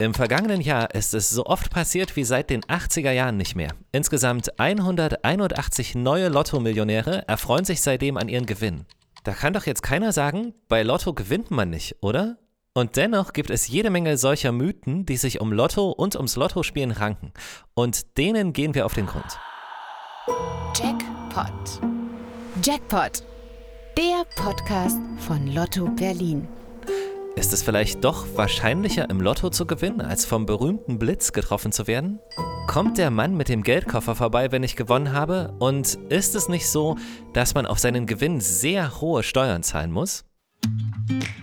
Im vergangenen Jahr ist es so oft passiert wie seit den 80er Jahren nicht mehr. Insgesamt 181 neue Lotto-Millionäre erfreuen sich seitdem an ihren Gewinn. Da kann doch jetzt keiner sagen, bei Lotto gewinnt man nicht, oder? Und dennoch gibt es jede Menge solcher Mythen, die sich um Lotto und ums Lottospielen ranken. Und denen gehen wir auf den Grund. Jackpot. Jackpot. Der Podcast von Lotto Berlin. Ist es vielleicht doch wahrscheinlicher, im Lotto zu gewinnen, als vom berühmten Blitz getroffen zu werden? Kommt der Mann mit dem Geldkoffer vorbei, wenn ich gewonnen habe? Und ist es nicht so, dass man auf seinen Gewinn sehr hohe Steuern zahlen muss?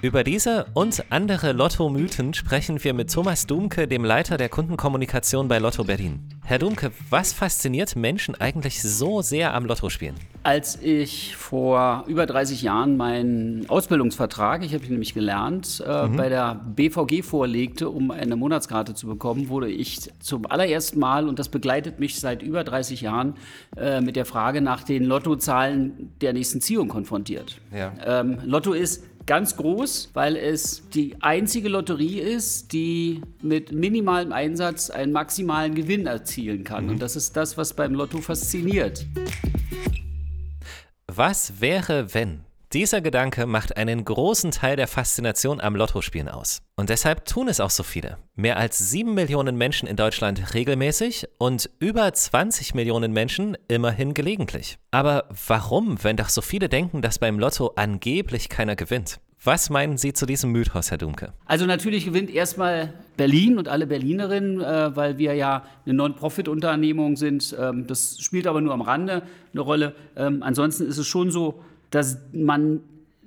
Über diese und andere Lotto-Mythen sprechen wir mit Thomas Dumke, dem Leiter der Kundenkommunikation bei Lotto Berlin. Herr Dumke, was fasziniert Menschen eigentlich so sehr am Lottospielen? Als ich vor über 30 Jahren meinen Ausbildungsvertrag, ich habe ihn nämlich gelernt, äh, mhm. bei der BVG vorlegte, um eine Monatskarte zu bekommen, wurde ich zum allerersten Mal, und das begleitet mich seit über 30 Jahren, äh, mit der Frage nach den Lottozahlen der nächsten Ziehung konfrontiert. Ja. Ähm, Lotto ist ganz groß, weil es die einzige Lotterie ist, die mit minimalem Einsatz einen maximalen Gewinn erzielen kann. Mhm. Und das ist das, was beim Lotto fasziniert. Was wäre, wenn? Dieser Gedanke macht einen großen Teil der Faszination am Lottospielen aus. Und deshalb tun es auch so viele. Mehr als 7 Millionen Menschen in Deutschland regelmäßig und über 20 Millionen Menschen immerhin gelegentlich. Aber warum, wenn doch so viele denken, dass beim Lotto angeblich keiner gewinnt? Was meinen Sie zu diesem Mythos, Herr Dumke? Also natürlich gewinnt erstmal Berlin und alle Berlinerinnen, äh, weil wir ja eine Non-Profit-Unternehmung sind. Ähm, das spielt aber nur am Rande eine Rolle. Ähm, ansonsten ist es schon so, dass man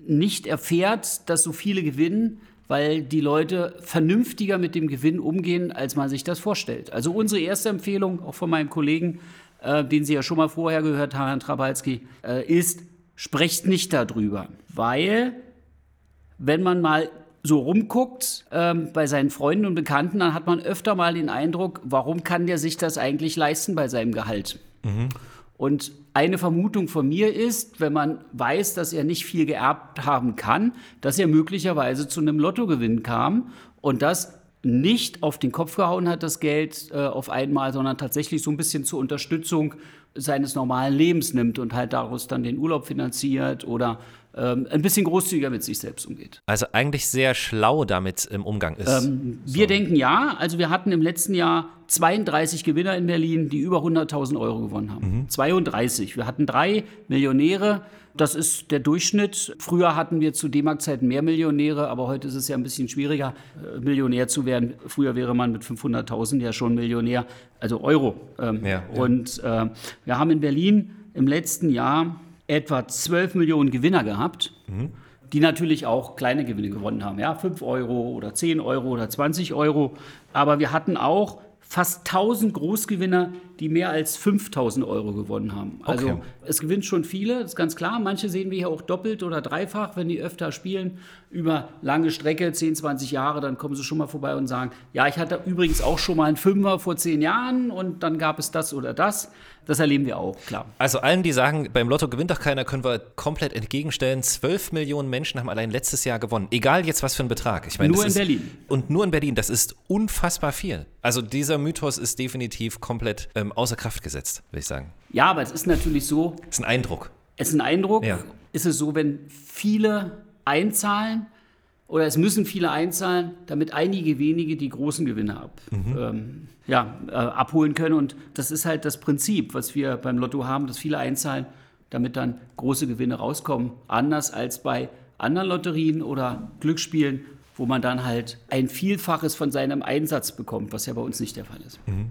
nicht erfährt, dass so viele gewinnen, weil die Leute vernünftiger mit dem Gewinn umgehen, als man sich das vorstellt. Also unsere erste Empfehlung, auch von meinem Kollegen, äh, den Sie ja schon mal vorher gehört haben, Herrn Trabalski, äh, ist, sprecht nicht darüber, weil wenn man mal so rumguckt ähm, bei seinen Freunden und Bekannten, dann hat man öfter mal den Eindruck, warum kann der sich das eigentlich leisten bei seinem Gehalt? Mhm. Und eine Vermutung von mir ist, wenn man weiß, dass er nicht viel geerbt haben kann, dass er möglicherweise zu einem Lottogewinn kam und das nicht auf den Kopf gehauen hat, das Geld äh, auf einmal, sondern tatsächlich so ein bisschen zur Unterstützung seines normalen Lebens nimmt und halt daraus dann den Urlaub finanziert oder ähm, ein bisschen großzügiger mit sich selbst umgeht. Also eigentlich sehr schlau damit im Umgang ist. Ähm, wir so. denken ja. Also wir hatten im letzten Jahr 32 Gewinner in Berlin, die über 100.000 Euro gewonnen haben. Mhm. 32. Wir hatten drei Millionäre. Das ist der Durchschnitt. Früher hatten wir zu D-Mark-Zeiten mehr Millionäre, aber heute ist es ja ein bisschen schwieriger, äh, Millionär zu werden. Früher wäre man mit 500.000 ja schon Millionär, also Euro. Ähm, ja, ja. Und äh, wir haben in Berlin im letzten Jahr etwa 12 Millionen Gewinner gehabt, mhm. die natürlich auch kleine Gewinne gewonnen haben. Ja, 5 Euro oder 10 Euro oder 20 Euro. Aber wir hatten auch fast 1000 Großgewinner, die mehr als 5000 Euro gewonnen haben. Also okay. es gewinnt schon viele, das ist ganz klar. Manche sehen wir hier auch doppelt oder dreifach, wenn die öfter spielen, über lange Strecke, 10, 20 Jahre, dann kommen sie schon mal vorbei und sagen, ja, ich hatte übrigens auch schon mal einen Fünfer vor zehn Jahren und dann gab es das oder das. Das erleben wir auch, klar. Also allen, die sagen, beim Lotto gewinnt doch keiner, können wir komplett entgegenstellen. 12 Millionen Menschen haben allein letztes Jahr gewonnen. Egal jetzt was für ein Betrag. Ich meine, nur in ist, Berlin. Und nur in Berlin. Das ist unfassbar viel. Also dieser Mythos ist definitiv komplett ähm, außer Kraft gesetzt, würde ich sagen. Ja, aber es ist natürlich so. Es ist ein Eindruck. Es ist ein Eindruck. Ja. Ist es so, wenn viele einzahlen, oder es müssen viele einzahlen, damit einige wenige die großen Gewinne ab, mhm. ähm, ja, äh, abholen können. Und das ist halt das Prinzip, was wir beim Lotto haben, dass viele einzahlen, damit dann große Gewinne rauskommen. Anders als bei anderen Lotterien oder Glücksspielen, wo man dann halt ein Vielfaches von seinem Einsatz bekommt, was ja bei uns nicht der Fall ist. Mhm.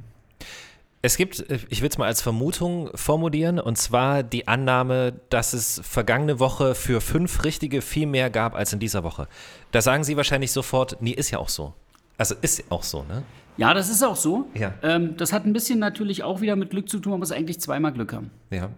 Es gibt, ich will es mal als Vermutung formulieren, und zwar die Annahme, dass es vergangene Woche für fünf Richtige viel mehr gab als in dieser Woche. Da sagen Sie wahrscheinlich sofort, nee, ist ja auch so. Also ist auch so, ne? Ja, das ist auch so. Ja. Ähm, das hat ein bisschen natürlich auch wieder mit Glück zu tun, man muss eigentlich zweimal Glück haben. Ja.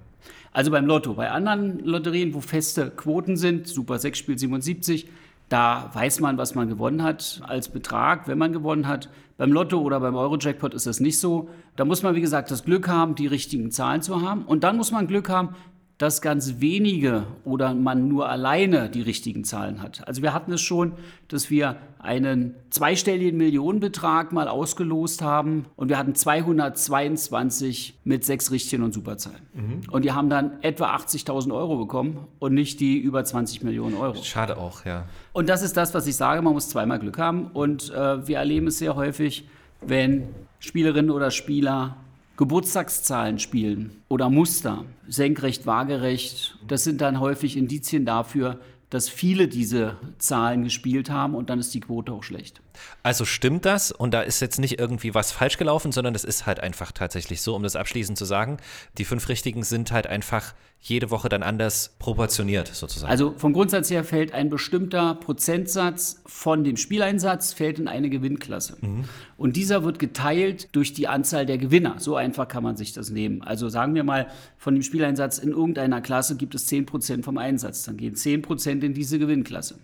Also beim Lotto. Bei anderen Lotterien, wo feste Quoten sind, Super 6 spielt 77, da weiß man, was man gewonnen hat als Betrag, wenn man gewonnen hat. Beim Lotto oder beim Euro-Jackpot ist das nicht so. Da muss man, wie gesagt, das Glück haben, die richtigen Zahlen zu haben. Und dann muss man Glück haben, dass ganz wenige oder man nur alleine die richtigen Zahlen hat. Also wir hatten es schon, dass wir einen zweistelligen Millionenbetrag mal ausgelost haben und wir hatten 222 mit sechs richtigen und Superzahlen. Mhm. Und die haben dann etwa 80.000 Euro bekommen und nicht die über 20 Millionen Euro. Schade auch, ja. Und das ist das, was ich sage, man muss zweimal Glück haben und äh, wir erleben es sehr häufig, wenn Spielerinnen oder Spieler Geburtstagszahlen spielen oder Muster, senkrecht, waagerecht. Das sind dann häufig Indizien dafür, dass viele diese Zahlen gespielt haben und dann ist die Quote auch schlecht. Also stimmt das und da ist jetzt nicht irgendwie was falsch gelaufen, sondern das ist halt einfach tatsächlich so, um das abschließend zu sagen. Die fünf Richtigen sind halt einfach jede Woche dann anders proportioniert sozusagen. Also vom Grundsatz her fällt ein bestimmter Prozentsatz von dem Spieleinsatz fällt in eine Gewinnklasse. Mhm. Und dieser wird geteilt durch die Anzahl der Gewinner. So einfach kann man sich das nehmen. Also sagen wir mal, von dem Spieleinsatz in irgendeiner Klasse gibt es 10% vom Einsatz. Dann gehen 10% in diese Gewinnklasse.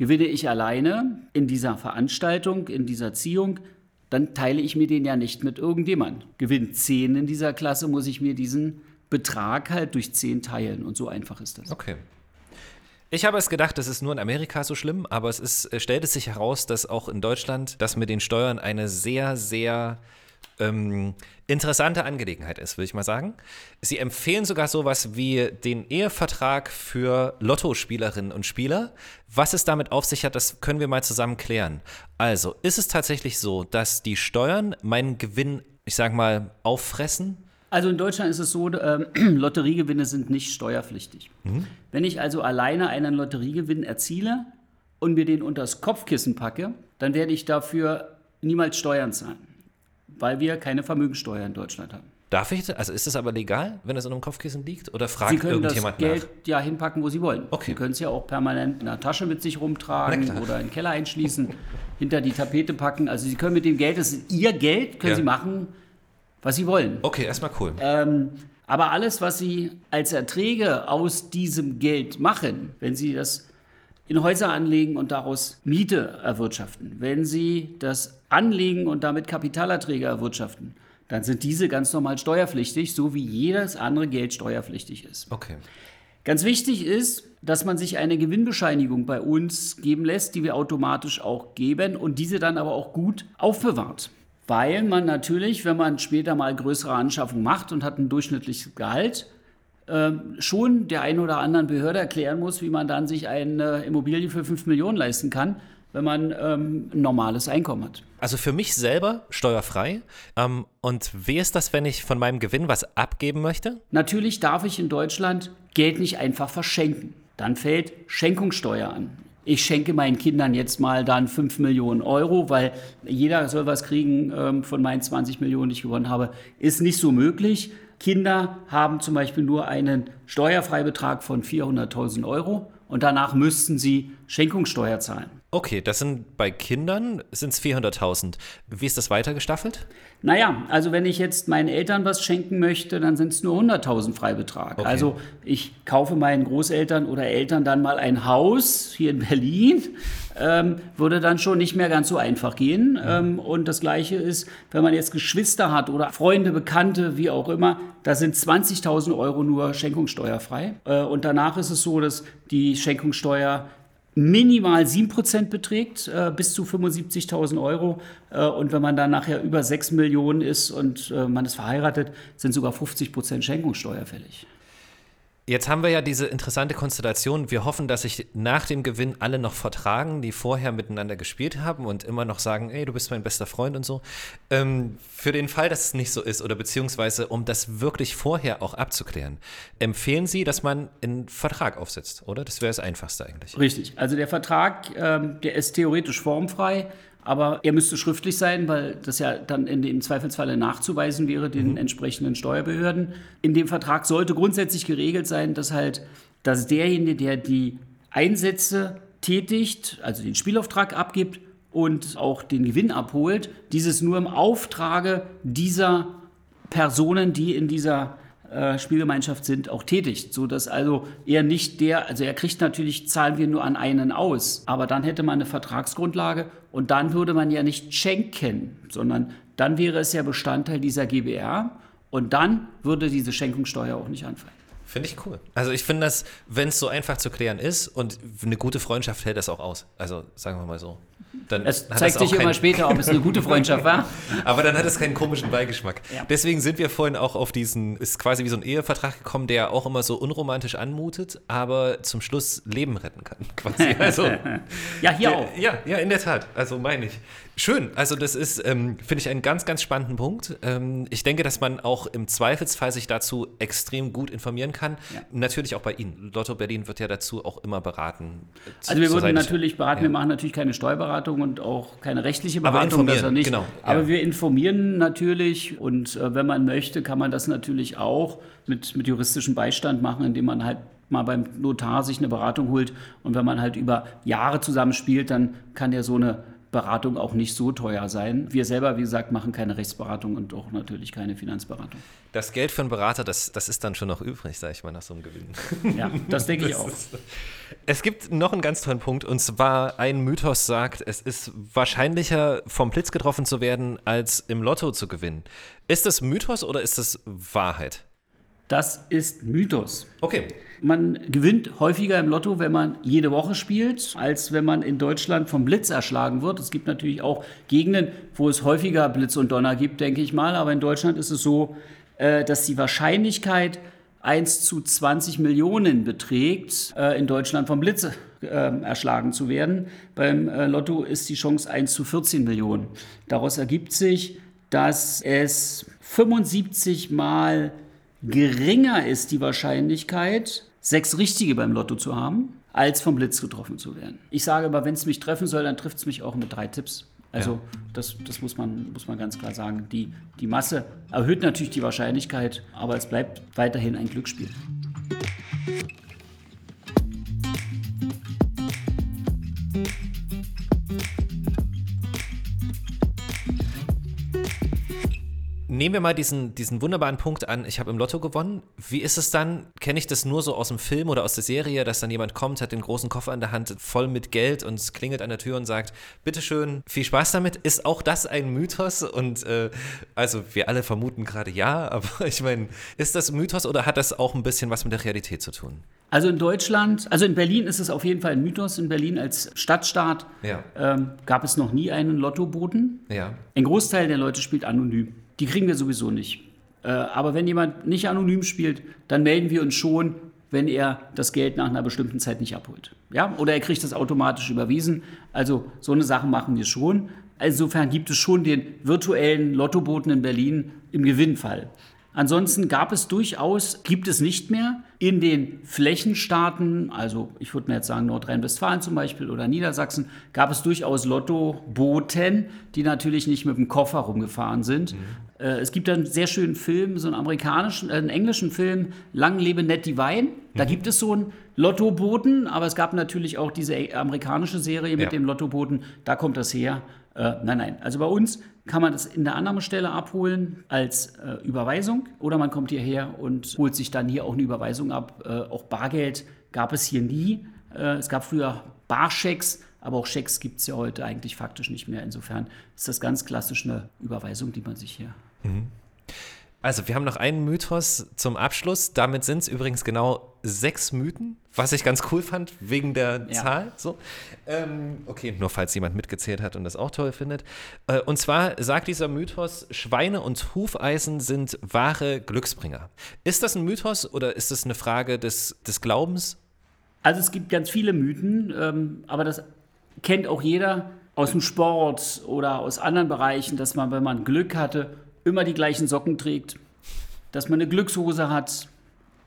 Gewinne ich alleine in dieser Veranstaltung, in dieser Ziehung, dann teile ich mir den ja nicht mit irgendjemand. Gewinnt 10 in dieser Klasse, muss ich mir diesen Betrag halt durch 10 teilen. Und so einfach ist das. Okay. Ich habe es gedacht, das ist nur in Amerika so schlimm, aber es ist, stellt es sich heraus, dass auch in Deutschland das mit den Steuern eine sehr, sehr ähm, interessante Angelegenheit ist, würde ich mal sagen. Sie empfehlen sogar sowas wie den Ehevertrag für Lottospielerinnen und Spieler. Was es damit auf sich hat, das können wir mal zusammen klären. Also, ist es tatsächlich so, dass die Steuern meinen Gewinn, ich sage mal, auffressen? Also in Deutschland ist es so, äh, Lotteriegewinne sind nicht steuerpflichtig. Mhm. Wenn ich also alleine einen Lotteriegewinn erziele und mir den unters Kopfkissen packe, dann werde ich dafür niemals Steuern zahlen weil wir keine Vermögensteuer in Deutschland haben. Darf ich, also ist es aber legal, wenn es in einem Kopfkissen liegt? Oder fragt Sie können irgendjemand das Geld nach? ja hinpacken, wo Sie wollen. Okay. Sie können es ja auch permanent in der Tasche mit sich rumtragen oder in den Keller einschließen, hinter die Tapete packen. Also Sie können mit dem Geld, das ist Ihr Geld, können ja. Sie machen, was Sie wollen. Okay, erstmal cool. Ähm, aber alles, was Sie als Erträge aus diesem Geld machen, wenn Sie das in Häuser anlegen und daraus Miete erwirtschaften, wenn Sie das anlegen und damit Kapitalerträge erwirtschaften, dann sind diese ganz normal steuerpflichtig, so wie jedes andere Geld steuerpflichtig ist. Okay. Ganz wichtig ist, dass man sich eine Gewinnbescheinigung bei uns geben lässt, die wir automatisch auch geben und diese dann aber auch gut aufbewahrt. Weil man natürlich, wenn man später mal größere Anschaffungen macht und hat ein durchschnittliches Gehalt, schon der einen oder anderen Behörde erklären muss, wie man dann sich eine Immobilie für 5 Millionen leisten kann, wenn man ähm, ein normales Einkommen hat. Also für mich selber steuerfrei. Ähm, und wie ist das, wenn ich von meinem Gewinn was abgeben möchte? Natürlich darf ich in Deutschland Geld nicht einfach verschenken. Dann fällt Schenkungssteuer an. Ich schenke meinen Kindern jetzt mal dann 5 Millionen Euro, weil jeder soll was kriegen ähm, von meinen 20 Millionen, die ich gewonnen habe. Ist nicht so möglich. Kinder haben zum Beispiel nur einen Steuerfreibetrag von 400.000 Euro und danach müssten sie Schenkungssteuer zahlen. Okay, das sind bei Kindern sind es 400.000. Wie ist das weiter gestaffelt? Naja, also wenn ich jetzt meinen Eltern was schenken möchte, dann sind es nur 100.000 Freibetrag. Okay. Also ich kaufe meinen Großeltern oder Eltern dann mal ein Haus hier in Berlin, ähm, würde dann schon nicht mehr ganz so einfach gehen. Mhm. Ähm, und das Gleiche ist, wenn man jetzt Geschwister hat oder Freunde, Bekannte, wie auch immer, da sind 20.000 Euro nur schenkungssteuerfrei. Äh, und danach ist es so, dass die Schenkungssteuer minimal 7% beträgt, äh, bis zu 75.000 Euro. Äh, und wenn man dann nachher über 6 Millionen ist und äh, man ist verheiratet, sind sogar 50% Schenkungssteuer fällig. Jetzt haben wir ja diese interessante Konstellation. Wir hoffen, dass sich nach dem Gewinn alle noch vertragen, die vorher miteinander gespielt haben und immer noch sagen, ey, du bist mein bester Freund und so. Ähm, für den Fall, dass es nicht so ist oder beziehungsweise um das wirklich vorher auch abzuklären, empfehlen Sie, dass man einen Vertrag aufsetzt, oder? Das wäre das Einfachste eigentlich. Richtig. Also der Vertrag, ähm, der ist theoretisch formfrei. Aber er müsste schriftlich sein, weil das ja dann in dem Zweifelsfalle nachzuweisen wäre den mhm. entsprechenden Steuerbehörden. In dem Vertrag sollte grundsätzlich geregelt sein, dass halt, dass derjenige, der die Einsätze tätigt, also den Spielauftrag abgibt und auch den Gewinn abholt, dieses nur im Auftrage dieser Personen, die in dieser äh, Spielgemeinschaft sind, auch tätig, so dass also er nicht der, also er kriegt natürlich, zahlen wir nur an einen aus, aber dann hätte man eine Vertragsgrundlage und dann würde man ja nicht schenken, sondern dann wäre es ja Bestandteil dieser GBR und dann würde diese Schenkungssteuer auch nicht anfallen. Finde ich cool. Also ich finde das, wenn es so einfach zu klären ist und eine gute Freundschaft hält das auch aus. Also sagen wir mal so. Dann es zeigt sich immer später, ob es eine gute Freundschaft war. Aber dann hat es keinen komischen Beigeschmack. Ja. Deswegen sind wir vorhin auch auf diesen, ist quasi wie so ein Ehevertrag gekommen, der auch immer so unromantisch anmutet, aber zum Schluss Leben retten kann. Quasi. Also, ja, hier auch. Ja, ja, in der Tat. Also meine ich. Schön, also das ist, ähm, finde ich, einen ganz, ganz spannenden Punkt. Ähm, ich denke, dass man auch im Zweifelsfall sich dazu extrem gut informieren kann. Ja. Natürlich auch bei Ihnen. Lotto Berlin wird ja dazu auch immer beraten. Also wir würden natürlich beraten, ja. wir machen natürlich keine Steuerberatung und auch keine rechtliche Beratung, Aber das nicht. Genau. Aber ja. wir informieren natürlich und äh, wenn man möchte, kann man das natürlich auch mit, mit juristischem Beistand machen, indem man halt mal beim Notar sich eine Beratung holt. Und wenn man halt über Jahre zusammenspielt, dann kann der so eine Beratung auch nicht so teuer sein. Wir selber, wie gesagt, machen keine Rechtsberatung und auch natürlich keine Finanzberatung. Das Geld für einen Berater, das, das ist dann schon noch übrig, sage ich mal, nach so einem Gewinn. Ja, das denke ich auch. Ist, es gibt noch einen ganz tollen Punkt und zwar ein Mythos sagt, es ist wahrscheinlicher vom Blitz getroffen zu werden, als im Lotto zu gewinnen. Ist das Mythos oder ist das Wahrheit? Das ist Mythos. Okay. Man gewinnt häufiger im Lotto, wenn man jede Woche spielt, als wenn man in Deutschland vom Blitz erschlagen wird. Es gibt natürlich auch Gegenden, wo es häufiger Blitz und Donner gibt, denke ich mal. Aber in Deutschland ist es so, äh, dass die Wahrscheinlichkeit 1 zu 20 Millionen beträgt, äh, in Deutschland vom Blitz äh, erschlagen zu werden. Beim Lotto ist die Chance 1 zu 14 Millionen. Daraus ergibt sich, dass es 75 Mal geringer ist die Wahrscheinlichkeit, sechs Richtige beim Lotto zu haben, als vom Blitz getroffen zu werden. Ich sage aber, wenn es mich treffen soll, dann trifft es mich auch mit drei Tipps. Also ja. das, das muss, man, muss man ganz klar sagen. Die, die Masse erhöht natürlich die Wahrscheinlichkeit, aber es bleibt weiterhin ein Glücksspiel. Nehmen wir mal diesen, diesen wunderbaren Punkt an, ich habe im Lotto gewonnen. Wie ist es dann? Kenne ich das nur so aus dem Film oder aus der Serie, dass dann jemand kommt, hat den großen Koffer in der Hand, voll mit Geld und klingelt an der Tür und sagt, bitteschön, viel Spaß damit. Ist auch das ein Mythos? Und äh, also wir alle vermuten gerade ja, aber ich meine, ist das Mythos oder hat das auch ein bisschen was mit der Realität zu tun? Also in Deutschland, also in Berlin ist es auf jeden Fall ein Mythos. In Berlin als Stadtstaat ja. ähm, gab es noch nie einen Lottoboten. Ja. Ein Großteil der Leute spielt anonym die kriegen wir sowieso nicht. Äh, aber wenn jemand nicht anonym spielt, dann melden wir uns schon, wenn er das Geld nach einer bestimmten Zeit nicht abholt. Ja? Oder er kriegt das automatisch überwiesen. Also so eine Sache machen wir schon. Insofern gibt es schon den virtuellen Lottoboten in Berlin im Gewinnfall. Ansonsten gab es durchaus, gibt es nicht mehr in den Flächenstaaten, also ich würde mir jetzt sagen Nordrhein-Westfalen zum Beispiel oder Niedersachsen, gab es durchaus Lottoboten, die natürlich nicht mit dem Koffer rumgefahren sind. Mhm. Äh, es gibt einen sehr schönen Film, so einen amerikanischen, äh, einen englischen Film, Lang lebe Ned Divine. Da mhm. gibt es so einen Lottoboten, aber es gab natürlich auch diese amerikanische Serie mit ja. dem Lottoboten. Da kommt das her. Äh, nein, nein. Also bei uns kann man das in der Annahmestelle abholen als äh, Überweisung oder man kommt hierher und holt sich dann hier auch eine Überweisung ab. Äh, auch Bargeld gab es hier nie. Äh, es gab früher Barschecks, aber auch Schecks gibt es ja heute eigentlich faktisch nicht mehr. Insofern ist das ganz klassisch eine Überweisung, die man sich hier. Mhm. Also, wir haben noch einen Mythos zum Abschluss. Damit sind es übrigens genau sechs Mythen, was ich ganz cool fand, wegen der ja. Zahl. So. Ähm, okay, nur falls jemand mitgezählt hat und das auch toll findet. Äh, und zwar sagt dieser Mythos, Schweine und Hufeisen sind wahre Glücksbringer. Ist das ein Mythos oder ist das eine Frage des, des Glaubens? Also, es gibt ganz viele Mythen, ähm, aber das kennt auch jeder aus dem Sport oder aus anderen Bereichen, dass man, wenn man Glück hatte, immer die gleichen Socken trägt, dass man eine Glückshose hat,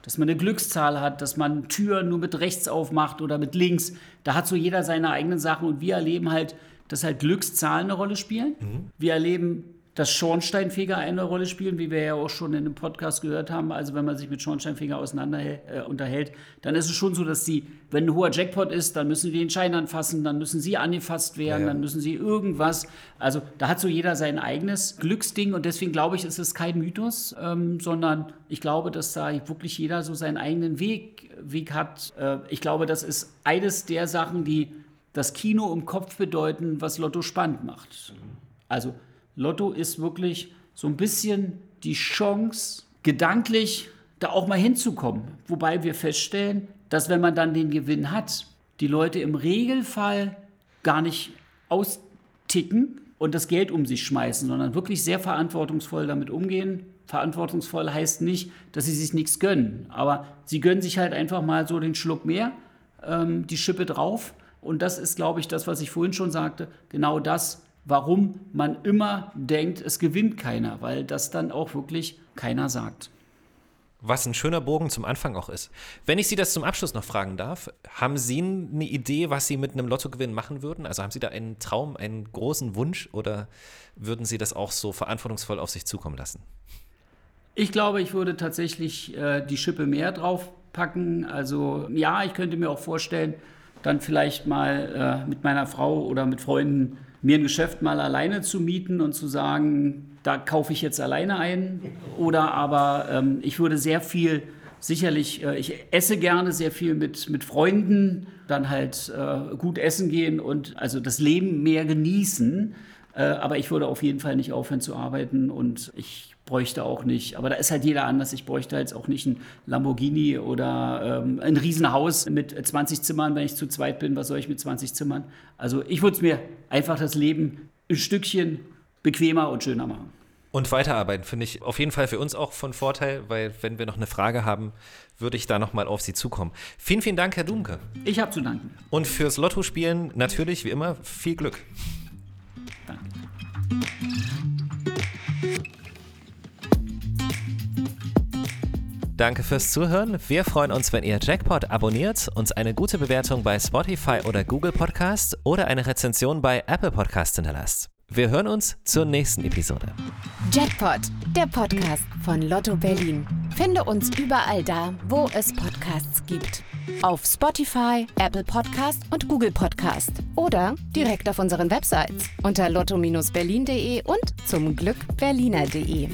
dass man eine Glückszahl hat, dass man Türen nur mit rechts aufmacht oder mit links. Da hat so jeder seine eigenen Sachen und wir erleben halt, dass halt Glückszahlen eine Rolle spielen. Mhm. Wir erleben dass Schornsteinfeger eine Rolle spielen, wie wir ja auch schon in dem Podcast gehört haben. Also wenn man sich mit Schornsteinfeger auseinander äh, unterhält, dann ist es schon so, dass sie, wenn ein hoher Jackpot ist, dann müssen die den Schein anfassen, dann müssen sie angefasst werden, ja, ja. dann müssen sie irgendwas. Also da hat so jeder sein eigenes Glücksding und deswegen glaube ich, ist es kein Mythos, ähm, sondern ich glaube, dass da wirklich jeder so seinen eigenen Weg, Weg hat. Äh, ich glaube, das ist eines der Sachen, die das Kino im Kopf bedeuten, was Lotto spannend macht. Also Lotto ist wirklich so ein bisschen die Chance, gedanklich da auch mal hinzukommen. Wobei wir feststellen, dass wenn man dann den Gewinn hat, die Leute im Regelfall gar nicht austicken und das Geld um sich schmeißen, sondern wirklich sehr verantwortungsvoll damit umgehen. Verantwortungsvoll heißt nicht, dass sie sich nichts gönnen, aber sie gönnen sich halt einfach mal so den Schluck mehr, ähm, die Schippe drauf. Und das ist, glaube ich, das, was ich vorhin schon sagte, genau das, warum man immer denkt, es gewinnt keiner, weil das dann auch wirklich keiner sagt. Was ein schöner Bogen zum Anfang auch ist. Wenn ich Sie das zum Abschluss noch fragen darf, haben Sie eine Idee, was Sie mit einem Lottogewinn machen würden? Also haben Sie da einen Traum, einen großen Wunsch oder würden Sie das auch so verantwortungsvoll auf sich zukommen lassen? Ich glaube, ich würde tatsächlich äh, die Schippe mehr draufpacken. Also ja, ich könnte mir auch vorstellen, dann vielleicht mal äh, mit meiner Frau oder mit Freunden mir ein Geschäft mal alleine zu mieten und zu sagen, da kaufe ich jetzt alleine ein. Oder aber ähm, ich würde sehr viel, sicherlich, äh, ich esse gerne sehr viel mit, mit Freunden, dann halt äh, gut essen gehen und also das Leben mehr genießen. Äh, aber ich würde auf jeden Fall nicht aufhören zu arbeiten und ich bräuchte auch nicht. Aber da ist halt jeder anders. Ich bräuchte jetzt auch nicht ein Lamborghini oder ähm, ein Riesenhaus mit 20 Zimmern, wenn ich zu zweit bin. Was soll ich mit 20 Zimmern? Also ich würde es mir einfach das Leben ein Stückchen bequemer und schöner machen. Und weiterarbeiten finde ich auf jeden Fall für uns auch von Vorteil, weil wenn wir noch eine Frage haben, würde ich da nochmal auf Sie zukommen. Vielen, vielen Dank, Herr Dumke. Ich habe zu danken. Und fürs Lotto-Spielen natürlich wie immer viel Glück. Danke. Fürs Zuhören. Wir freuen uns, wenn ihr Jackpot abonniert, uns eine gute Bewertung bei Spotify oder Google Podcast oder eine Rezension bei Apple Podcast hinterlasst. Wir hören uns zur nächsten Episode. Jackpot, der Podcast von Lotto Berlin. Finde uns überall da, wo es Podcasts gibt. Auf Spotify, Apple Podcast und Google Podcast. Oder direkt auf unseren Websites unter lotto-berlin.de und zum Glück berliner.de.